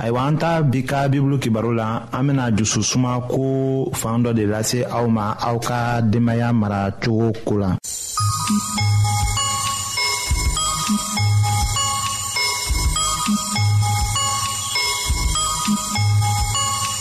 ayiwa an ta bi ka bibulu kibaru la an bena jusu suma ko fan dɔ de lase aw ma aw ka denmaya mara cogo ko la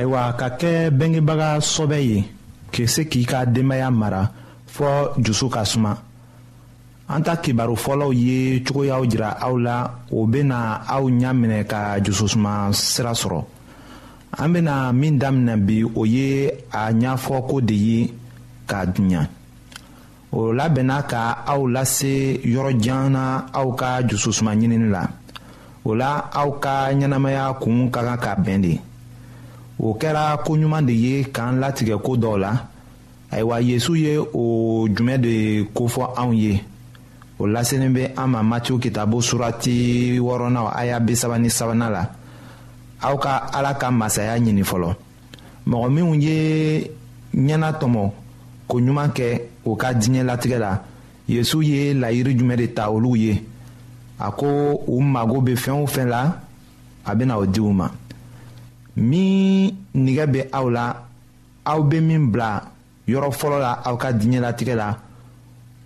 ayiwa ka kɛ bɛngebaga sɔbɛ ye k'i se k'i ka denbaya mara fɔ dusu ka suma an ta kibaru fɔlɔw ye cogoyaw jira aw la o bɛna aw ɲɛ minɛ ka dususuma sira sɔrɔ an bɛna min daminɛ bi o ye a ɲɛfɔ ko de ye k'a dunya o labɛnna ka aw lase yɔrɔ jan na aw ka dususuma ɲinini la o la aw ka ɲɛnamaya kun ka kan ka bɛn de o kɛra ko ɲuman de ye k'an latigɛ ko dɔw la ayiwa yesu ye o jumɛn de kofɔ anw ye o lasenin bɛ an ma matiw kitabo surati wɔɔrɔnan aya bi saba ni sabanan la aw ka ala ka masaya ɲini fɔlɔ mɔgɔ minw ye ɲɛna tɔmɔ ko ɲuman kɛ o ka diɲɛ latigɛ la yesu ye layiri jumɛn de ta olu ye a ko u mago bɛ fɛn o fɛn la a bɛna o di u ma min nɛgɛ bɛ aw la aw bɛ min bila yɔrɔ fɔlɔ la aw ka diɲɛlatigɛ la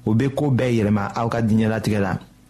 o bɛ ko bɛɛ yɛlɛma aw ka diɲɛlatigɛ la.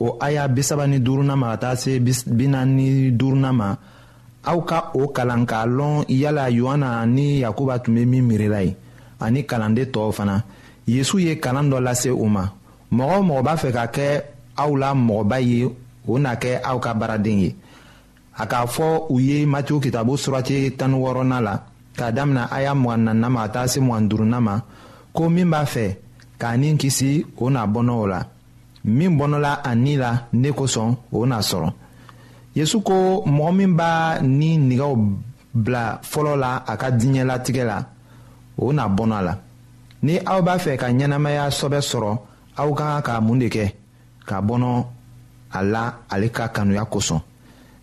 o aya bisaba ni duurunan ma ka taa se bi naani ni duurunan ma aw ka o kalan k'a lɔn yala yohana ni yakuba tun bɛ min miirila ye ani kalanden tɔw fana yesu ye kalan dɔ lase u ma mɔgɔ o mɔgɔ b'a fɛ ka kɛ aw la mɔgɔba ye o na kɛ aw ka baaraden ye a k'a fɔ u ye matiw kitabu surati tan wɔɔrɔnan la k'a damina a y'a mugan nanna ma ka taa se mugan duurunan ma ko min b'a fɛ k'a ni kisi o n'a bɔnɔ o la min bɔnɔla a ni la ne kosɔn o n'a sɔrɔ yesu ko mɔgɔ min b'a ni nɛgɛw bila fɔlɔ la a ka diɲɛlatigɛ la o n'a bɔnɔ a la ni aw b'a fɛ ka ɲɛnamaya sɔbɛ sɔrɔ aw ka kan ka mun de kɛ ka bɔnɔ a la ale ka kanuya kosɔn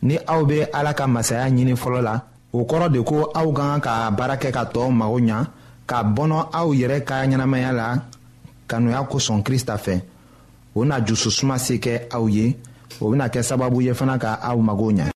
ni aw bɛ ala ka masaya ɲini fɔlɔ la o kɔrɔ de ko aw ka kan ka baara kɛ ka tɔɔw mago ɲa ka bɔnɔ aw yɛrɛ ka ɲɛnamaya la kanuya kosɔn krista fɛ o na jususuma se kɛ aw ye o bɛna kɛ sababu ye fana ka aw mago ɲa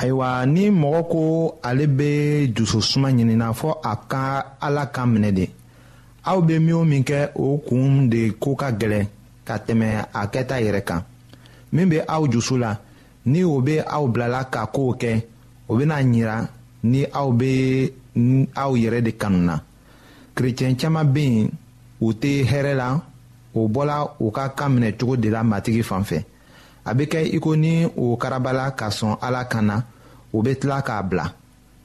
ayiwa ni mɔgɔ ko ale bɛ dususuma ɲinina fɔ a ka ala ka minɛ de aw bɛ min o min kɛ o kun de ko ka gɛlɛn ka tɛmɛ a kɛta yɛrɛ kan min bɛ aw dusu la ni o bɛ aw bilala ka kow kɛ o bɛna ɲira ni aw bɛ aw yɛrɛ de kanu na kerecɛn caman bɛ yen u tɛ hɛrɛ la o bɔla u ka kan minɛ cogo de la matigi fan fɛ a bɛ kɛ iko ni o karabala ka sɔn ala kan na o bɛ tila k'a bila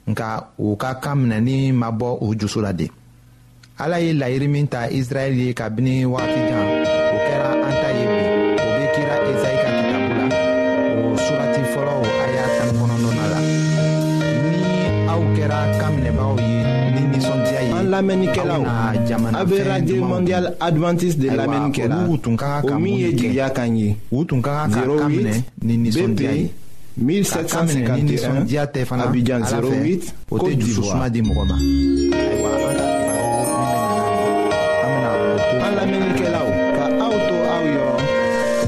nka u ka kan minɛni ma bɔ u dusu la de ala ye laɲini min ta israɛl ye kabini wagati jan o kɛra an ta ye bi o bɛ kira esayi ka kitabu la o surati fɔlɔ a y'a tan kɔnɔnɔna la ni aw kɛra kan minɛbagaw ye ni nisɔndiya ye an lamɛnnikɛlaw a bɛ radio mondial adventiste de lamɛnni kɛra o min ye jigiya kan ye u tun ka kan ka kan minɛ ni nisɔndiya ye 1751 Abidjan 08 Côte d'Ivoire an lamɛnnikɛlaw ka aw to aw yɔrɔ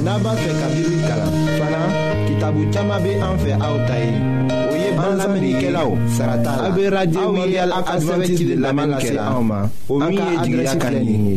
n'a b'a fɛ ka bibulu kalan fana kitabu caman bɛ an fɛ aw ta ye o ye bansamɛnnikɛlaw sara t'a la aw bɛ radio mondial adventiste de lamɛnni kɛ la an ka adrɛsi filɛ nin ye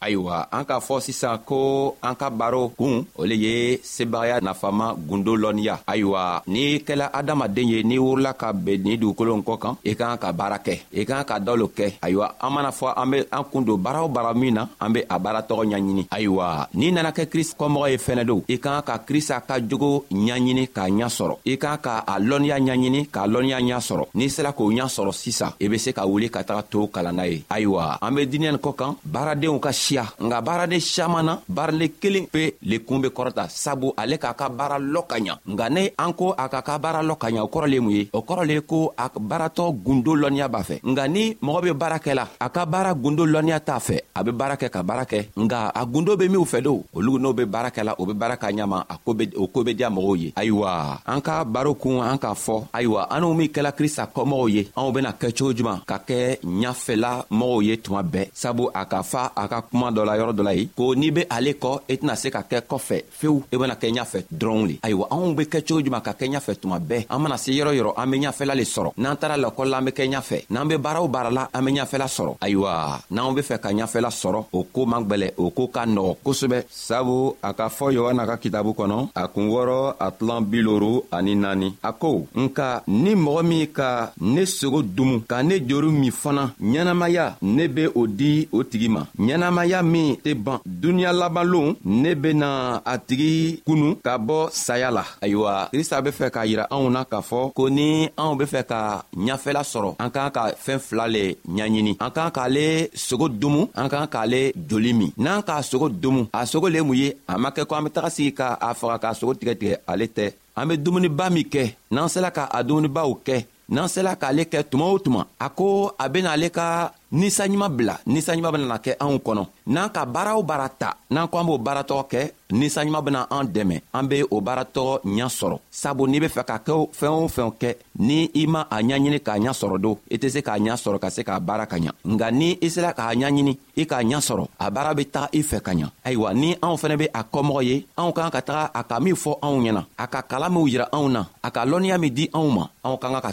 ayiwa an k'a fɔ sisan ko an ka baro kun o le ye sebagaya nafama gundo lɔnniya ayiwa n'i kɛla adamaden ye n'i wurila ka ben ni dugukolo kɔ kan i kan ka baara kɛ i kan ka dalo kɛ ayiwa an mana fɔ an be an kun don baara o baara min na an be a baara tɔgɔ ɲaɲini ayiwa n'i nana kɛ krist kɔmɔgɔ ye fɛnɛ don i kan ka krista ka jogo ɲaɲini k'a ɲa sɔrɔ i kan ka a lɔnniya ɲaɲini k'a lɔnniya ɲa sɔrɔ n'i sera k'o ɲa sɔrɔ sisan i be se ka wuli ka taga to kalanna ye ayiwa an be diniɲa nin kɔ kan baaradenw ka siya nka baaraden siaman na baarale kelen pe le kuun be kɔrɔta sabu ale k'a ka baara lɔ ka ɲa nka ne an ko a ka ka baara lɔ ka ɲa o kɔrɔ le mun ye o kɔrɔ le ko a baaratɔ gundo lɔnniya b'a fɛ nka ni mɔgɔ be baara kɛ la a ka baara gundo lɔnniya t'a fɛ a be baara kɛ ka baara kɛ nka a gundo be minw fɛ do olu n'o be baara kɛ la o be baara ka ɲama a ko bɛ o ko bɛ diya mɔgɔw ye ayiwa an ka baro kun an k'a fɔ ayiwa an n'u min kɛla krista kɔmɔgɔw ye anw bena kɛ cogo juman ka kɛ ɲafɛla mɔgɔw ye tuma bɛɛ sabu a ka fa a ka kuma dɔ la yɔrɔ dɔ la ye ko n'i be ale kɔ i e tɛna se ka kɛ kɔfɛ fewu i e bena kɛ ɲafɛ dɔrɔnw le ayiwa anw be kɛ cogo juman ka kɛ ɲafɛ tuma bɛɛ an mana se yɔrɔ yɔrɔ an be ɲafɛla le sɔrɔ n'an tara lakɔli la an be kɛ ɲafɛ n'an be baara o baara la an be ɲafɛla sɔrɔ ayiwa n'anw be fɛ ka ɲafɛla sɔrɔ o ko man gwɛlɛ o ko ka nɔgɔ kosɛbɛ sabu a ka fɔ yohana ka kitabu kɔnɔ a kun wɔrɔ a tilan biloru ani naani a ko nka ni mɔgɔ min ka ne sogo dumu ka ne joru min fana ɲɛnamaya ne be o di o tigi ma ɲɛnamaya min tɛ ban duniɲa labanlon ne bena a tigi kunu ka bɔ saya la ayiwa krista be fɛ k'a yira anw na k'a fɔ ko ni anw be fɛ ka ɲafɛla sɔrɔ an k'an ka fɛɛn fila le ɲaɲini an k'an k'ale sogo domu an k'an k'ale joli min n'an k'a sogo domu a sogo le mun ye a ma kɛ ko an be taga sigi ka a faga k'a sogo tigɛ tigɛ ale tɛ an be dumuniba min kɛ n'an sela ka a dumunibaw kɛ n'an sela k'ale kɛ tuma o tuma a ko a bena ale ka ninsanɲuman bila ninsanɲuman benana kɛ anw kɔnɔ n'an ka baara o baara ta n'an ko an b'o baaratɔgɔ kɛ ninsanɲuman bena an dɛmɛ an be o baaratɔgɔ ɲa sɔrɔ sabu n'i be fɛ ka kɛ fɛɛn o fɛnw kɛ ni i ma a ɲaɲini k'a ɲa sɔrɔ don i tɛ se k'a ɲa sɔrɔ ka se k'a baara ka ɲa nka ni i sela k'a ɲaɲini i k'a ɲa sɔrɔ a baara be taga i fɛ ka ɲa ayiwa ni anw fɛnɛ be a kɔmɔgɔ ye anw kan ka taga a ka min fɔ anw ɲɛna a ka kala minw yira anw na a ka lɔnniya min di anw ma anw ka ka ka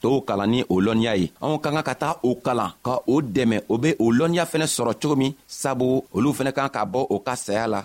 tow kalan ni o lɔnniya ye anw ka ka ka taga o kalan ka o dɛmɛ o be o lɔnniya fɛnɛ sɔrɔ cogo min sabu olu fɛnɛ kan ka bɔ o ka saya la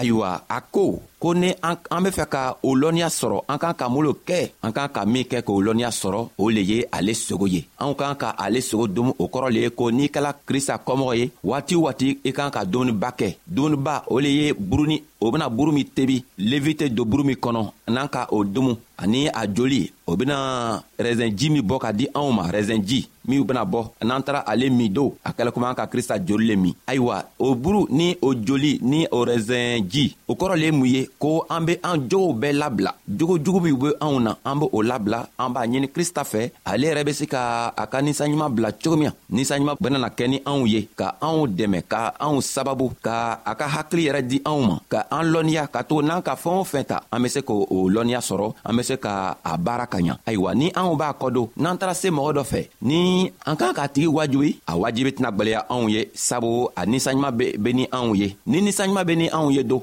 ayiwa a ko ko ni an an be fɛ ka o lɔnniya sɔrɔ an kan ka mun lo kɛ an kan ka min kɛ k'o lɔnniya sɔrɔ o le ye ale sogo ye anw kan ka ale sogo domu o kɔrɔ le ye ko n'i kɛla krista kɔmɔgɔ ye waati waati i kan ka dumuniba kɛ dumuniba o le ye buruni o bena buru min tebi levite don buru min kɔnɔ n'an ka o dumu ani a joli o bena rɛzɛnji min bɔ ka di anw ma rɛzɛnji minw bena bɔ n'an tara ale min don a kɛla komi an ka krista joli le min ayiwa o buru ni o joli ni o rɛzɛnji o kɔrɔ le ye mun ye ko an be an jogow bɛɛ labila jogo jugu minw be anw na an be o labila an b'a ɲini krista fɛ ale yɛrɛ be se ka a ka ninsanɲuman bila cogo min na ninsanɲuman bɛna kɛ ni anw ye ka anw dɛmɛ ka anw sababu ka a ka hakili yɛrɛ di anw ma ka an lɔnniya ka to n'an ka fɛɛn o fɛn ta an be se k' o lɔnniya sɔrɔ an be se ka a baara ka ɲa ayiwa ni anw b'a kɔdon n'an taara se mɔgɔ dɔ fɛ ni an k'an k'a tigi wajibi a wajibi tɛna gwɛlɛya anw ye sabu a ninsanɲuman be ni anw ye ni ninsanɲuman be ni anw ye don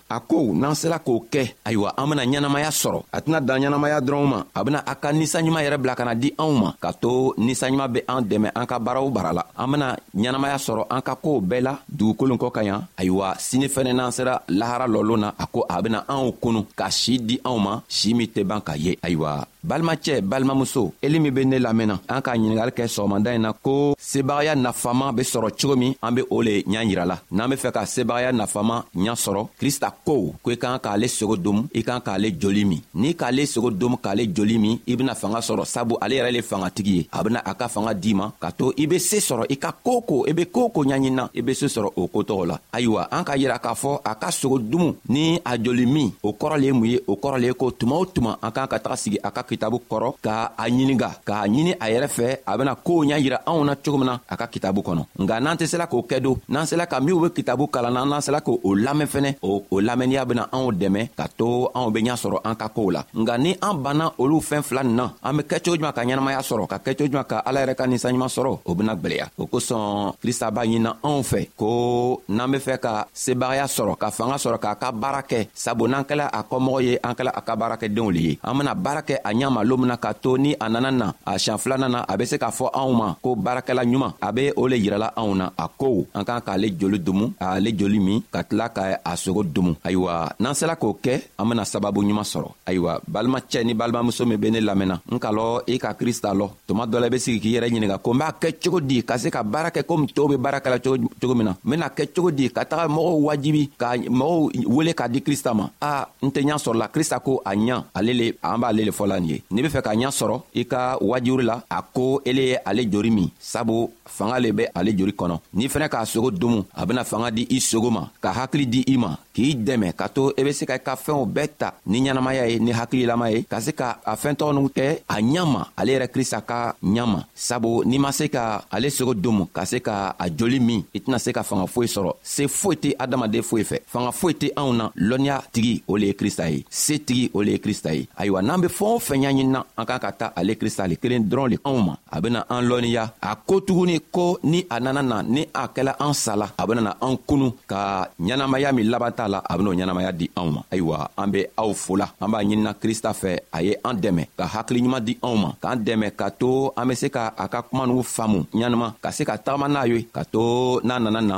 a ko n'an sera k'o kɛ ayiwa an bena ɲɛnamaya sɔrɔ a tɛna dan ɲɛnamaya dɔrɔnw ma a bena a ka ninsanɲuman yɛrɛ bila ka na di anw ma ka to ninsanɲuman be an dɛmɛ an ka baaraw bara la an bena ɲɛnamaya sɔrɔ an ka koow bɛɛ la dugukolon kɔ ka yan ayiwa sini fɛnɛ n'an sera lahara lɔlon na a ko a bena anw konu ka sii di anw ma sii min tɛ ban ka ye ayiwa balimacɛ balimamuso eli min be ne lamɛnna an k'a ɲiningari kɛ sɔgɔmada ɲi na ko sebagaya nafama be sɔrɔ cogo min an be o le ɲa yira la n'an be fɛ ka sebagaya nafama ɲa sɔrɔ krista kow ko i kan k'ale sogo domu i kan k'ale joli min n'i k'ale sogo domu k'ale joli min i bena fanga sɔrɔ sabu ale yɛrɛ le fangatigi ye a bena a ka fanga d'i ma ka to i be see sɔrɔ i ka koo ko i be koo ko ɲaɲinina i be see sɔrɔ o kotɔgɔ la ayiwa an k'a yira k'a fɔ a ka sogo dumu ni a joli min o kɔrɔ le ye mun ye o kɔrɔ le ye ko tuma o tuma an k'an ka taga sigi a ka kitabu kɔrɔ ka a ɲininga k'a ɲini a yɛrɛ fɛ a bena koow ɲa yira anw na cogo min na a ka kitabu kɔnɔ nka n'an tɛ sela k'o kɛ don n'an sela ka minw be kitabu kalan na n'an sela k'o lamɛn fɛnɛ o o lamɛnniya bena anw dɛmɛ ka to anw be ɲa sɔrɔ an ka koow la nka ni an banna olu fɛɛn fila nin na an be kɛcogo juman ka ɲɛnamaya sɔrɔ ka kɛcogo juman ka ala yɛrɛ ka ninsanɲuman sɔrɔ o bena gwɛlɛya o kosɔn krista b'a ɲinina anw fɛ ko n'an be fɛ ka sebagaya sɔrɔ ka fanga sɔrɔ k'a ka baara kɛ sabu n'an kɛla a kɔmɔgɔ ye an kɛla a ka baarakɛdenw le ye an bena baara kɛ a ɲama lo mina k'a to ni a nana na a siɲan filanan na a be se k'a fɔ anw ma ko baarakɛla ɲuman a be o le yirala anw na a ko an k'an k'ale joli dumu ale joli min ka tila ka a sogo dumu ayiwa n'an sela k'o kɛ an bena sababu ɲuman sɔrɔ ayiwa balimacɛ ni balimamuso min be ne lamɛnna n ka lɔ i ka krista lɔ tuma dɔ la i be sigi k'i yɛrɛ ɲininga ko n b'a kɛ cogo di ka se ka baara kɛ komi tɔɔw be baara kɛla cogo min na n bena kɛ cogo di ka taga mɔgɔw wajibi ka mɔgɔw wele k'a di krista ma a n tɛ ɲa sɔrɔla krista ko a ɲa ale le an b'ale le fɔla nin ye n'i be fɛ ka ɲa sɔrɔ i ka wajuri la a ko ele ye ale jori min sabu fanga le be ale jori kɔnɔ n'i fɛnɛ k'a sogo domu a bena fanga di i sogo ma ka hakili di i ma k'i dɛmɛ ka to i e be se ka i ka fɛnw bɛɛ ta ni ɲɛnamaya ye ni hakililama ye ka se ka a fɛntɔgɔnu kɛ a ɲama ale yɛrɛ krista ka ɲama sabu n'i ma se ka ale sogo domu ka se ka a joli min i tɛna se ka fanga foyi sɔrɔ se foyi tɛ adamaden foyi fɛ fanga foyi tɛ anw na lɔnniya tigi o le ye krista ye se tigi o le ye krista ye ayiwa n'an be fɛɛn o fɛn ɲaɲinina an k'an ka ta ale krista le kelen dɔrɔn le anw ma a bena an lɔnniya a ko tuguni ko ni a nana na ni a kɛla an sala a benana an kunu ka ɲɛnamaya min laban t'a la a ben'o ɲɛnamaya di anw ma ayiwa an be aw fola an b'a ɲinina krista fɛ a ye an dɛmɛ ka hakiliɲuman di anw ma k'an dɛmɛ ka to an be se ka a ka kuma n'u faamu ɲanama ka se ka tagama n'a ye ka to n'a nana na